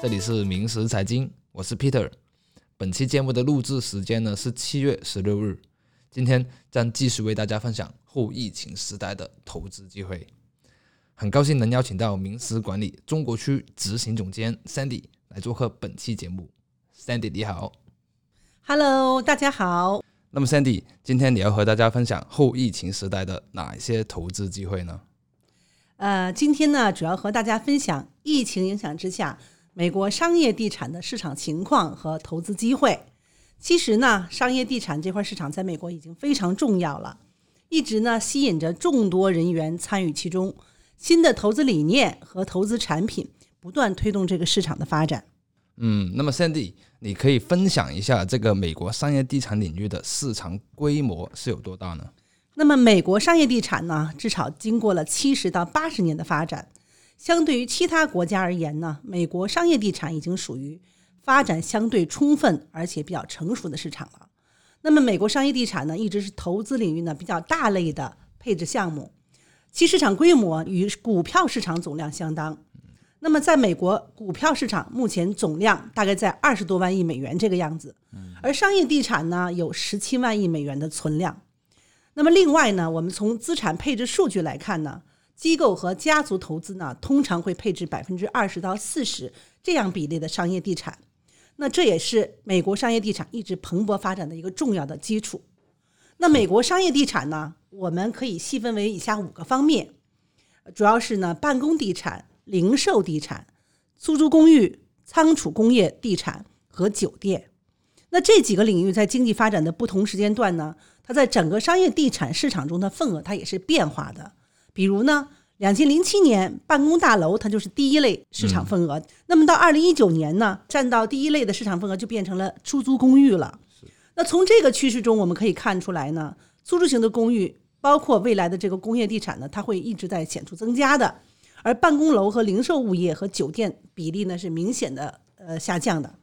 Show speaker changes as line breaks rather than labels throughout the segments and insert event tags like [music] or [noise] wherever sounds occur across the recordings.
这里是明时财经，我是 Peter。本期节目的录制时间呢是七月十六日，今天将继续为大家分享后疫情时代的投资机会。很高兴能邀请到名时管理中国区执行总监 Sandy 来做客本期节目。Sandy 你好
，Hello，大家好。
那么 Sandy，今天你要和大家分享后疫情时代的哪一些投资机会呢？
呃，今天呢，主要和大家分享疫情影响之下。美国商业地产的市场情况和投资机会，其实呢，商业地产这块市场在美国已经非常重要了，一直呢吸引着众多人员参与其中。新的投资理念和投资产品不断推动这个市场的发展。
嗯，那么 Sandy，你可以分享一下这个美国商业地产领域的市场规模是有多大呢？
那么美国商业地产呢，至少经过了七十到八十年的发展。相对于其他国家而言呢，美国商业地产已经属于发展相对充分而且比较成熟的市场了。那么，美国商业地产呢，一直是投资领域呢比较大类的配置项目，其市场规模与股票市场总量相当。那么，在美国股票市场目前总量大概在二十多万亿美元这个样子，而商业地产呢有十七万亿美元的存量。那么，另外呢，我们从资产配置数据来看呢。机构和家族投资呢，通常会配置百分之二十到四十这样比例的商业地产，那这也是美国商业地产一直蓬勃发展的一个重要的基础。那美国商业地产呢，我们可以细分为以下五个方面，主要是呢办公地产、零售地产、出租公寓、仓储工业地产和酒店。那这几个领域在经济发展的不同时间段呢，它在整个商业地产市场中的份额它也是变化的。比如呢，两千零七年办公大楼它就是第一类市场份额，那么到二零一九年呢，占到第一类的市场份额就变成了出租公寓了。那从这个趋势中我们可以看出来呢，租住型的公寓，包括未来的这个工业地产呢，它会一直在显著增加的，而办公楼和零售物业和酒店比例呢是明显的呃下降的。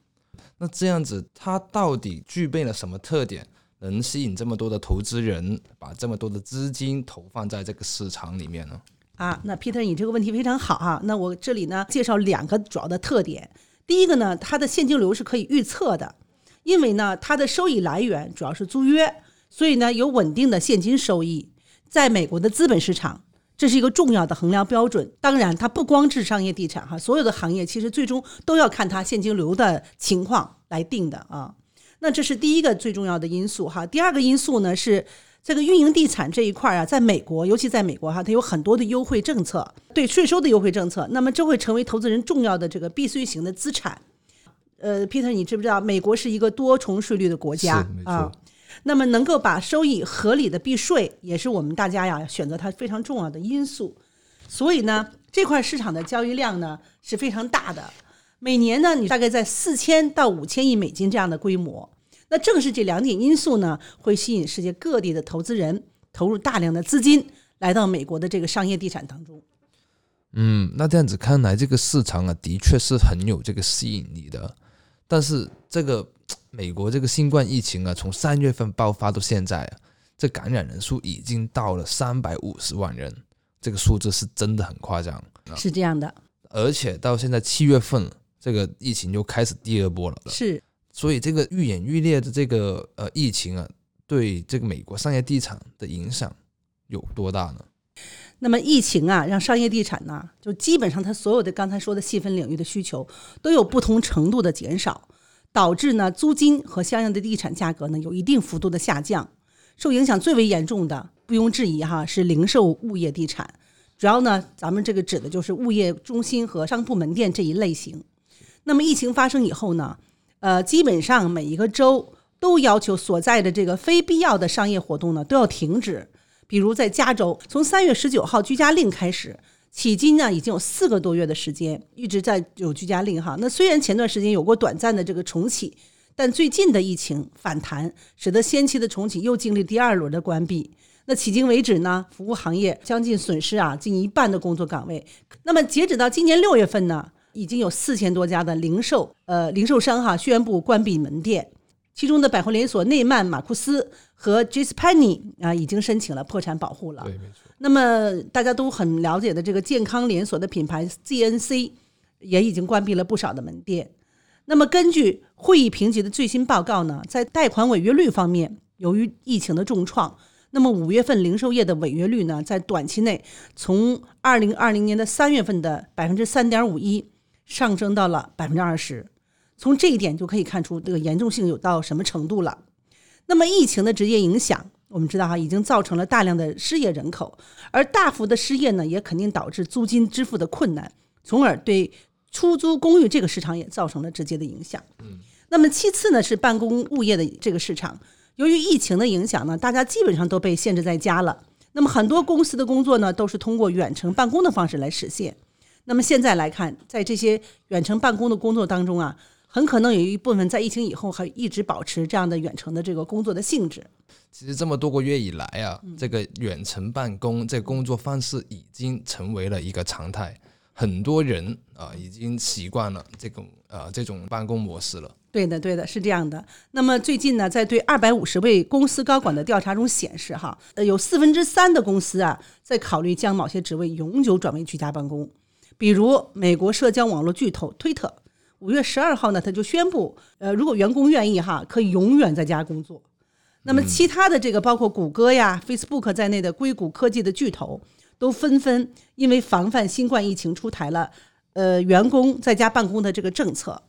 那这样子，它到底具备了什么特点？能吸引这么多的投资人，把这么多的资金投放在这个市场里面呢？
啊，那 Peter，你这个问题非常好哈。那我这里呢介绍两个主要的特点。第一个呢，它的现金流是可以预测的，因为呢它的收益来源主要是租约，所以呢有稳定的现金收益。在美国的资本市场，这是一个重要的衡量标准。当然，它不光是商业地产哈，所有的行业其实最终都要看它现金流的情况来定的啊。那这是第一个最重要的因素哈。第二个因素呢是这个运营地产这一块啊，在美国，尤其在美国哈，它有很多的优惠政策，对税收的优惠政策。那么这会成为投资人重要的这个避税型的资产。呃，Peter，你知不知道美国是一个多重税率的国家啊？那么能够把收益合理的避税，也是我们大家呀选择它非常重要的因素。所以呢，这块市场的交易量呢是非常大的。每年呢，你大概在四千到五千亿美金这样的规模。那正是这两点因素呢，会吸引世界各地的投资人投入大量的资金来到美国的这个商业地产当中。
嗯，那这样子看来，这个市场啊，的确是很有这个吸引力的。但是，这个美国这个新冠疫情啊，从三月份爆发到现在啊，这感染人数已经到了三百五十万人，这个数字是真的很夸张。
是这样的，
而且到现在七月份。这个疫情就开始第二波了，
是，
所以这个愈演愈烈的这个呃疫情啊，对这个美国商业地产的影响有多大呢？
那么疫情啊，让商业地产呢，就基本上它所有的刚才说的细分领域的需求都有不同程度的减少，导致呢租金和相应的地产价格呢有一定幅度的下降。受影响最为严重的，不庸置疑哈，是零售物业地产，主要呢咱们这个指的就是物业中心和商铺门店这一类型。那么疫情发生以后呢，呃，基本上每一个州都要求所在的这个非必要的商业活动呢都要停止。比如在加州，从三月十九号居家令开始，迄今呢已经有四个多月的时间一直在有居家令哈。那虽然前段时间有过短暂的这个重启，但最近的疫情反弹，使得先期的重启又经历第二轮的关闭。那迄今为止呢，服务行业将近损失啊近一半的工作岗位。那么截止到今年六月份呢？已经有四千多家的零售呃零售商哈宣布关闭门店，其中的百货连锁内曼、马库斯和 j c p e n y 啊已经申请了破产保护了。
对，没错。
那么大家都很了解的这个健康连锁的品牌 ZNC 也已经关闭了不少的门店。那么，根据会议评级的最新报告呢，在贷款违约率方面，由于疫情的重创，那么五月份零售业的违约率呢，在短期内从二零二零年的三月份的百分之三点五一上升到了百分之二十。从这一点就可以看出这个严重性有到什么程度了。那么，疫情的直接影响，我们知道哈，已经造成了大量的失业人口，而大幅的失业呢，也肯定导致租金支付的困难，从而对。出租公寓这个市场也造成了直接的影响。嗯，那么其次呢是办公物业的这个市场，由于疫情的影响呢，大家基本上都被限制在家了。那么很多公司的工作呢，都是通过远程办公的方式来实现。那么现在来看，在这些远程办公的工作当中啊，很可能有一部分在疫情以后还一直保持这样的远程的这个工作的性质。
其实这么多个月以来啊，这个远程办公这个工作方式已经成为了一个常态。很多人啊，已经习惯了这种呃这种办公模式了。
对的，对的，是这样的。那么最近呢，在对二百五十位公司高管的调查中显示，哈，呃，有四分之三的公司啊，在考虑将某些职位永久转为居家办公。比如美国社交网络巨头推特，五月十二号呢，他就宣布，呃，如果员工愿意哈，可以永远在家工作。那么其他的这个包括谷歌呀、Facebook 在内的硅谷科技的巨头。都纷纷因为防范新冠疫情出台了，呃，员工在家办公的这个政策，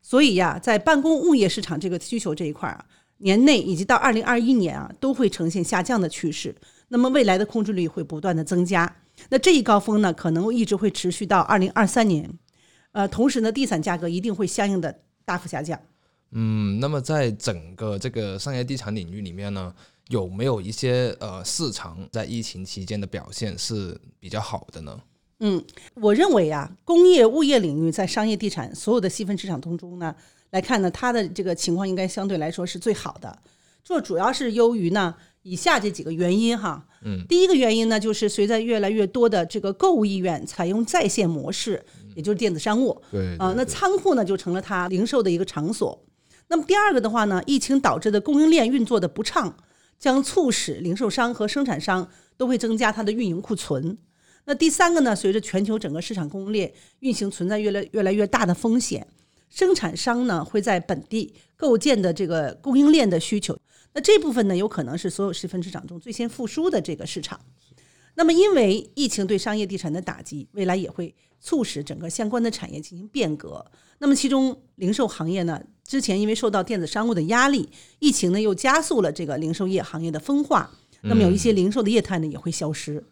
所以呀，在办公物业市场这个需求这一块啊，年内以及到二零二一年啊，都会呈现下降的趋势。那么未来的控制率会不断的增加。那这一高峰呢，可能一直会持续到二零二三年。呃，同时呢，地产价格一定会相应的大幅下降。
嗯，那么在整个这个商业地产领域里面呢？有没有一些呃市场在疫情期间的表现是比较好的呢？
嗯，我认为啊，工业物业领域在商业地产所有的细分市场当中呢来看呢，它的这个情况应该相对来说是最好的。这主要是由于呢以下这几个原因哈。
嗯，
第一个原因呢，就是随着越来越多的这个购物意愿采用在线模式，也就是电子商务。
对
啊，那仓库呢就成了它零售的一个场所。那么第二个的话呢，疫情导致的供应链运作的不畅。将促使零售商和生产商都会增加它的运营库存。那第三个呢？随着全球整个市场供应链运行存在越来越来越大的风险，生产商呢会在本地构建的这个供应链的需求。那这部分呢，有可能是所有细分市场中最先复苏的这个市场。那么，因为疫情对商业地产的打击，未来也会促使整个相关的产业进行变革。那么，其中零售行业呢？之前因为受到电子商务的压力，疫情呢又加速了这个零售业行业的分化，那么有一些零售的业态呢也会消失。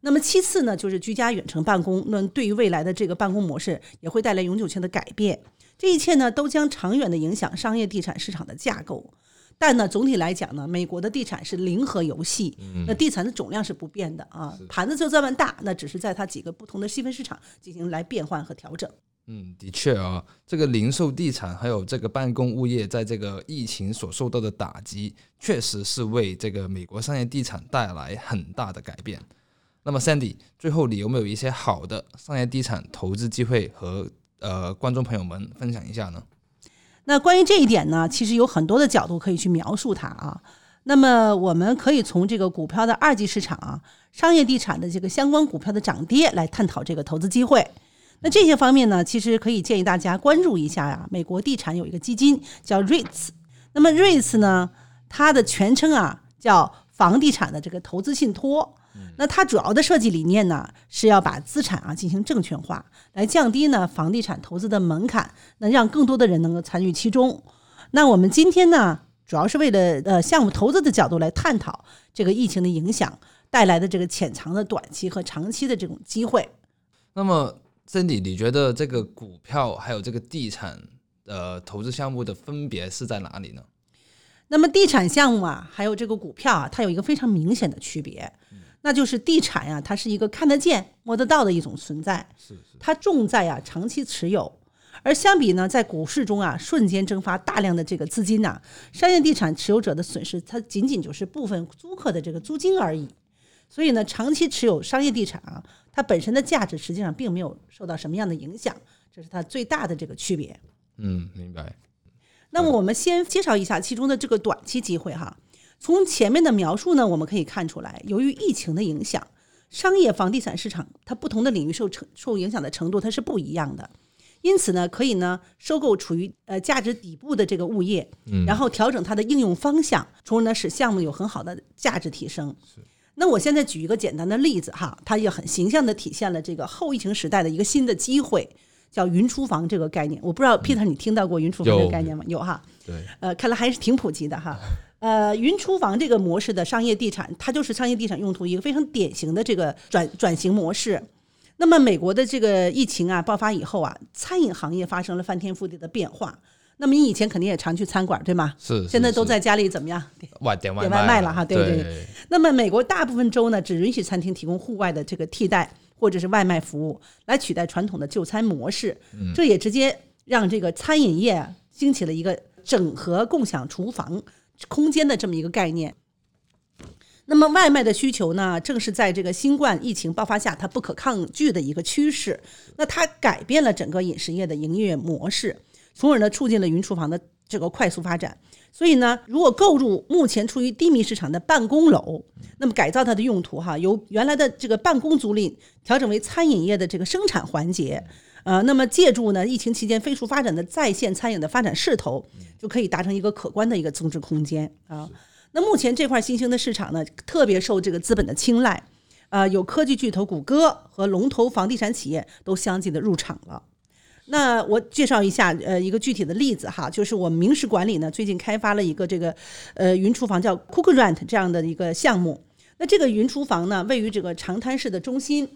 那么其次呢，就是居家远程办公，那对于未来的这个办公模式也会带来永久性的改变。这一切呢都将长远的影响商业地产市场的架构。但呢，总体来讲呢，美国的地产是零和游戏，那地产的总量是不变的啊，盘子就这么大，那只是在它几个不同的细分市场进行来变换和调整。
嗯，的确啊，这个零售地产还有这个办公物业，在这个疫情所受到的打击，确实是为这个美国商业地产带来很大的改变。那么，Sandy，最后你有没有一些好的商业地产投资机会和呃观众朋友们分享一下呢？
那关于这一点呢，其实有很多的角度可以去描述它啊。那么，我们可以从这个股票的二级市场啊，商业地产的这个相关股票的涨跌来探讨这个投资机会。那这些方面呢，其实可以建议大家关注一下呀。美国地产有一个基金叫 REITs，那么 REITs 呢，它的全称啊叫房地产的这个投资信托。那它主要的设计理念呢，是要把资产啊进行证券化，来降低呢房地产投资的门槛，那让更多的人能够参与其中。那我们今天呢，主要是为了呃项目投资的角度来探讨这个疫情的影响带来的这个潜藏的短期和长期的这种机会。
那么。Cindy，你觉得这个股票还有这个地产呃投资项目的分别是在哪里呢？
那么地产项目啊，还有这个股票啊，它有一个非常明显的区别，那就是地产呀，它是一个看得见、摸得到的一种存在，
是是，
它重在啊长期持有，而相比呢，在股市中啊瞬间蒸发大量的这个资金呐，商业地产持有者的损失，它仅仅就是部分租客的这个租金而已。所以呢，长期持有商业地产啊，它本身的价值实际上并没有受到什么样的影响，这是它最大的这个区别。
嗯，明白。
那么我们先介绍一下其中的这个短期机会哈。从前面的描述呢，我们可以看出来，由于疫情的影响，商业房地产市场它不同的领域受成受影响的程度它是不一样的。因此呢，可以呢收购处于呃价值底部的这个物业，
嗯
然后调整它的应用方向，从而呢使项目有很好的价值提升。那我现在举一个简单的例子哈，它也很形象地体现了这个后疫情时代的一个新的机会，叫云厨房这个概念。我不知道 Peter 你听到过云厨房这个概念吗？有哈。
对，
呃，看来还是挺普及的哈。呃，云厨房这个模式的商业地产，它就是商业地产用途一个非常典型的这个转转型模式。那么，美国的这个疫情啊爆发以后啊，餐饮行业发生了翻天覆地的变化。那么你以前肯定也常去餐馆，对吗？
是
现在都在家里怎么样？[laughs]
外点外
卖了哈对对
对
那么，美国大部分州呢，只允许餐厅提供户外的这个替代或者是外卖服务，来取代传统的就餐模式。嗯这也直接让这个餐饮业啊兴起了一个整合共享厨房空间的这么一个概念。那么，外卖的需求呢，正是在这个新冠疫情爆发下，它不可抗拒的一个趋势。那它改变了整个饮食业的营业模式，从而呢，促进了云厨房的这个快速发展。所以呢，如果购入目前处于低迷市场的办公楼，那么改造它的用途哈，由原来的这个办公租赁调整为餐饮业的这个生产环节，呃，那么借助呢疫情期间飞速发展的在线餐饮的发展势头，就可以达成一个可观的一个增值空间啊。那目前这块新兴的市场呢，特别受这个资本的青睐，呃，有科技巨头谷歌和龙头房地产企业都相继的入场了。那我介绍一下，呃，一个具体的例子哈，就是我们明石管理呢最近开发了一个这个呃云厨房叫 Cook Rent 这样的一个项目。那这个云厨房呢，位于这个长滩市的中心。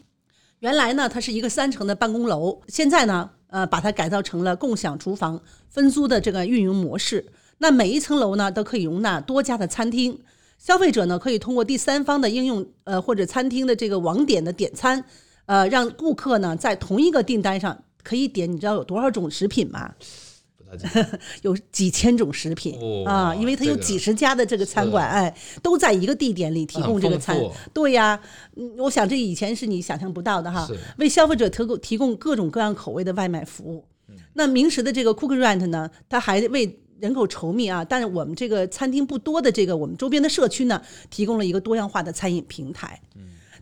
原来呢，它是一个三层的办公楼，现在呢，呃，把它改造成了共享厨房分租的这个运营模式。那每一层楼呢，都可以容纳多家的餐厅，消费者呢可以通过第三方的应用，呃，或者餐厅的这个网点的点餐，呃，让顾客呢在同一个订单上可以点，你知道有多少种食品吗？[laughs] 有几千种食品、
哦
啊，因为它有几十家的这个餐馆，哎，都在一个地点里提供这个餐。对呀，嗯，我想这以前是你想象不到的哈，为消费者提供提供各种各样口味的外卖服务。那明食的这个 Cook Rent 呢，它还为人口稠密啊，但是我们这个餐厅不多的这个我们周边的社区呢，提供了一个多样化的餐饮平台。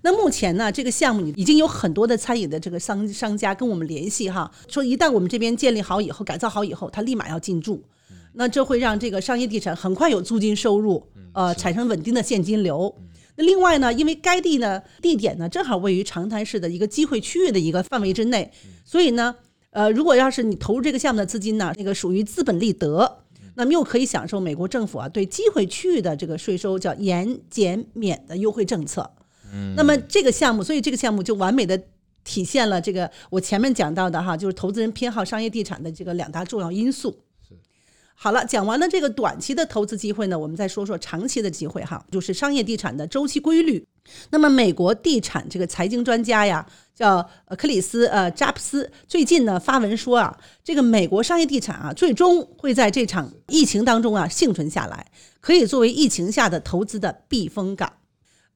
那目前呢，这个项目已经有很多的餐饮的这个商商家跟我们联系哈，说一旦我们这边建立好以后，改造好以后，他立马要进驻。那这会让这个商业地产很快有租金收入，呃，产生稳定的现金流。那另外呢，因为该地呢地点呢正好位于长滩市的一个机会区域的一个范围之内，所以呢，呃，如果要是你投入这个项目的资金呢，那个属于资本利得，那么又可以享受美国政府啊对机会区域的这个税收叫延减免的优惠政策。那么这个项目，所以这个项目就完美的体现了这个我前面讲到的哈，就是投资人偏好商业地产的这个两大重要因素。好了，讲完了这个短期的投资机会呢，我们再说说长期的机会哈，就是商业地产的周期规律。那么，美国地产这个财经专家呀，叫呃克里斯呃扎普斯，最近呢发文说啊，这个美国商业地产啊，最终会在这场疫情当中啊幸存下来，可以作为疫情下的投资的避风港。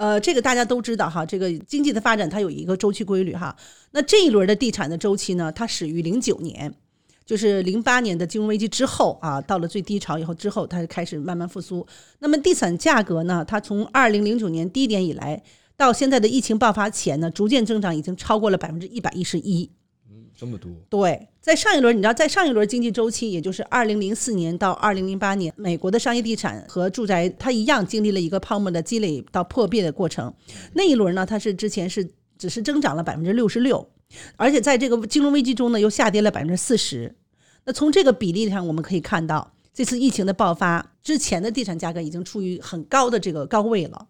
呃，这个大家都知道哈，这个经济的发展它有一个周期规律哈。那这一轮的地产的周期呢，它始于零九年，就是零八年的金融危机之后啊，到了最低潮以后之后，它就开始慢慢复苏。那么地产价格呢，它从二零零九年低点以来，到现在的疫情爆发前呢，逐渐增长已经超过了百分之一百一十一。
嗯这么多，
对，在上一轮，你知道，在上一轮经济周期，也就是二零零四年到二零零八年，美国的商业地产和住宅它一样经历了一个泡沫的积累到破灭的过程。那一轮呢，它是之前是只是增长了百分之六十六，而且在这个金融危机中呢，又下跌了百分之四十。那从这个比例上，我们可以看到，这次疫情的爆发之前的地产价格已经处于很高的这个高位了。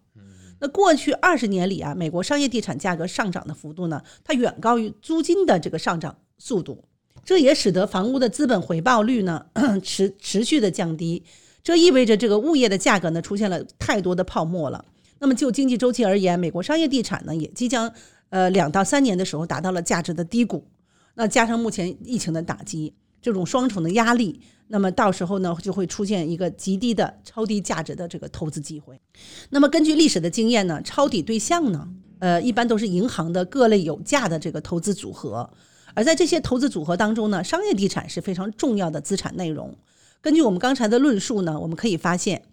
那过去二十年里啊，美国商业地产价格上涨的幅度呢，它远高于租金的这个上涨速度，这也使得房屋的资本回报率呢 [clears throat] 持持续的降低。这意味着这个物业的价格呢出现了太多的泡沫了。那么就经济周期而言，美国商业地产呢也即将呃两到三年的时候达到了价值的低谷。那加上目前疫情的打击，这种双重的压力，那么到时候呢就会出现一个极低的超低价值的这个投资机会。那么根据历史的经验呢，抄底对象呢，呃，一般都是银行的各类有价的这个投资组合，而在这些投资组合当中呢，商业地产是非常重要的资产内容。根据我们刚才的论述呢，我们可以发现，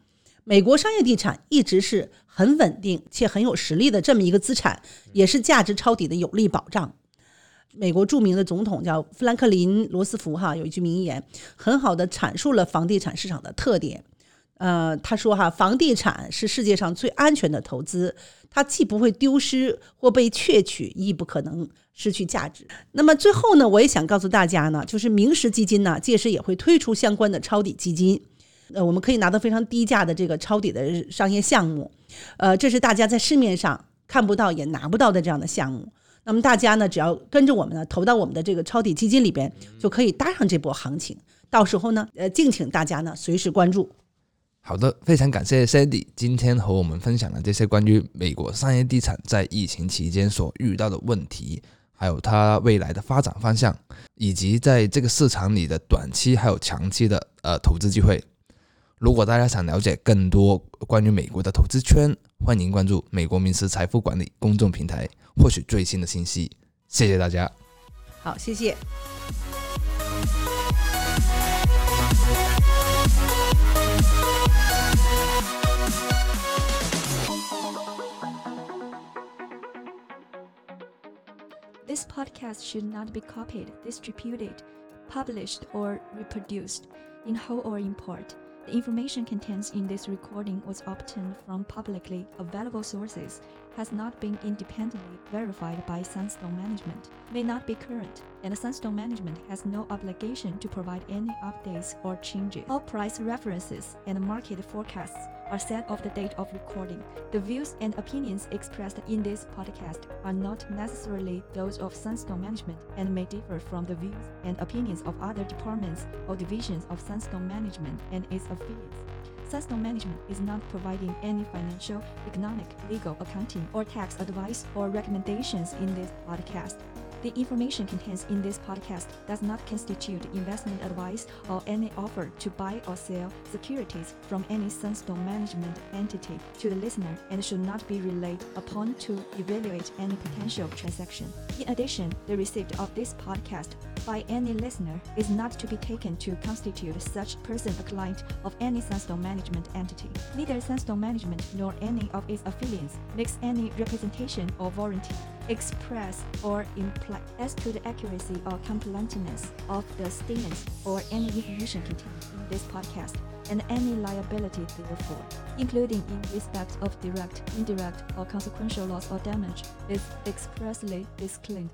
美国商业地产一直是很稳定且很有实力的这么一个资产，也是价值抄底的有力保障。美国著名的总统叫富兰克林·罗斯福哈，有一句名言，很好的阐述了房地产市场的特点。呃，他说哈，房地产是世界上最安全的投资，它既不会丢失或被窃取，亦不可能失去价值。那么最后呢，我也想告诉大家呢，就是明石基金呢，届时也会推出相关的抄底基金，呃，我们可以拿到非常低价的这个抄底的商业项目，呃，这是大家在市面上看不到也拿不到的这样的项目。那么大家呢，只要跟着我们呢，投到我们的这个抄底基金里边，就可以搭上这波行情。到时候呢，呃，敬请大家呢随时关注。
好的，非常感谢 Sandy 今天和我们分享了这些关于美国商业地产在疫情期间所遇到的问题，还有它未来的发展方向，以及在这个市场里的短期还有长期的呃投资机会。如果大家想了解更多关于美国的投资圈，欢迎关注美国名师财富管理公众平台，获取最新的信息。谢谢大家。
好，谢谢。
Podcast should not be copied, distributed, published, or reproduced in whole or in part. The information contained in this recording was obtained from publicly available sources, has not been independently verified by Sunstone Management, may not be current, and Sunstone Management has no obligation to provide any updates or changes. All price references and market forecasts are set of the date of recording. The views and opinions expressed in this podcast are not necessarily those of Sunstone Management and may differ from the views and opinions of other departments or divisions of Sunstone Management and its affiliates. Sunstone Management is not providing any financial, economic, legal, accounting, or tax advice or recommendations in this podcast. The information contained in this podcast does not constitute investment advice or any offer to buy or sell securities from any Sunstone management entity to the listener and should not be relied upon to evaluate any potential transaction. In addition, the receipt of this podcast by any listener is not to be taken to constitute such person a client of any Sunstone management entity. Neither Sunstone management nor any of its affiliates makes any representation or warranty express or imply as to the accuracy or completeness of the statements or any information contained in this podcast and any liability therefore, including in respect of direct, indirect, or consequential loss or damage, is expressly disclaimed.